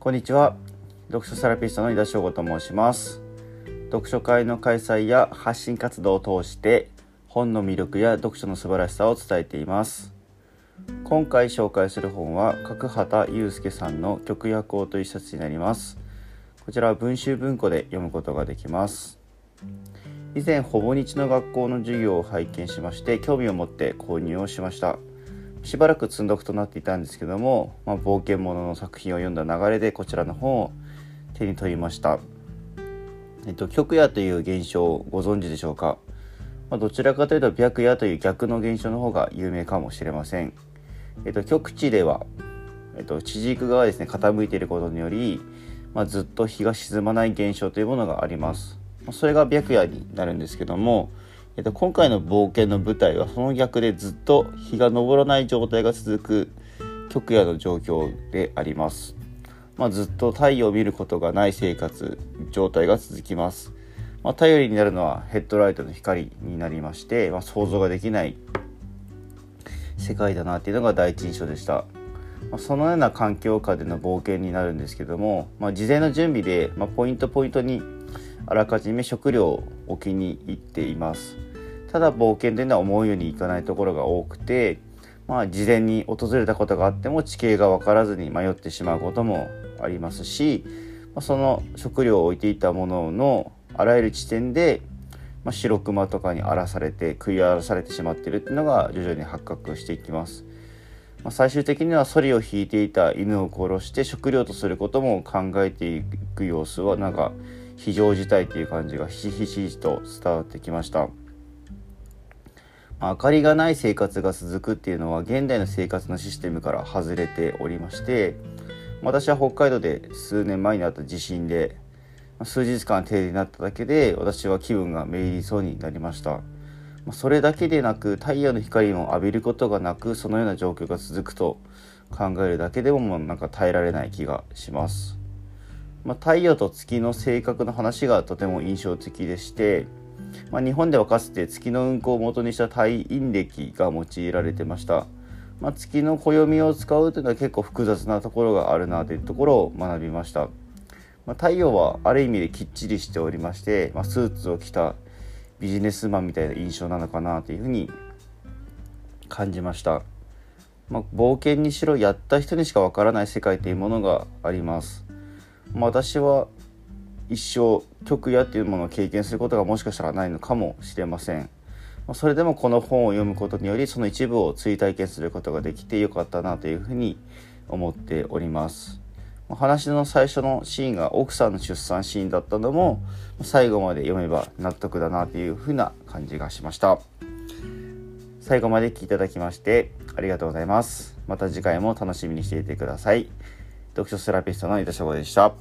こんにちは。読書セラピストの井田翔吾と申します。読書会の開催や発信活動を通して本の魅力や読書の素晴らしさを伝えています。今回紹介する本は角畑祐介さんの曲や行という一冊になります。こちらは文集文庫で読むことができます。以前ほぼ日の学校の授業を拝見しまして興味を持って購入をしました。しばらく積んどくとなっていたんですけども、まあ、冒険者の作品を読んだ流れでこちらの本を手に取りました。えっと、極夜という現象をご存知でしょうか、まあ、どちらかというと白夜という逆の現象の方が有名かもしれません。えっと、極地では、えっと、地軸がですね傾いていることにより、まあ、ずっと日が沈まない現象というものがあります。それが白夜になるんですけども、えっと、今回の冒険の舞台はその逆でずっと日が昇らない状態が続く極夜の状況であります。まあ、ずっと太陽を見ることがない生活状態が続きます。まあ、頼りになるのはヘッドライトの光になりまして、まあ、想像ができない世界だなっていうのが第一印象でした。まあ、そのような環境下での冒険になるんですけども、ま、事前の準備で、ま、ポイントポイントにあらかじめ食料を置きに行っています。ただ冒険というのは思うようにいかないところが多くて、まあ、事前に訪れたことがあっても地形が分からずに迷ってしまうこともありますし、まあ、その食料を置いていたもののあらゆる地点で、まあ、白熊とかに荒らされて食い荒らされてしまってるっていうのが徐々に発覚していきます。まあ、最終的にはソリを引いていた犬を殺して食料とすることも考えていく様子はなんか非常事態という感じがひしひしと伝わってきました。明かりがない生活が続くっていうのは現代の生活のシステムから外れておりまして私は北海道で数年前にあった地震で数日間停電になっただけで私は気分がめいりそうになりました。それだけでなく太陽の光も浴びることがなくそのような状況が続くと考えるだけでももうなんか耐えられない気がします、まあ、太陽と月の性格の話がとても印象的でしてまあ、日本ではかつて月の運行を元にした太陰暦が用いられてました、まあ、月の暦を使うというのは結構複雑なところがあるなというところを学びました、まあ、太陽はある意味できっちりしておりまして、まスーツを着たビジネスマンみたいな印象なのかなというふうに感じました、ま冒険にしろやった人にしかわからない世界というものがあります、ま私は一生曲やっていうものを経験することがもしかしたらないのかもしれません。それでもこの本を読むことによりその一部を追体験することができてよかったなというふうに思っております。話の最初のシーンが奥さんの出産シーンだったのも最後まで読めば納得だなというふうな感じがしました。最後まで聞いていただきましてありがとうございます。また次回も楽しみにしていてください。読書セラピストの井田翔吾でした。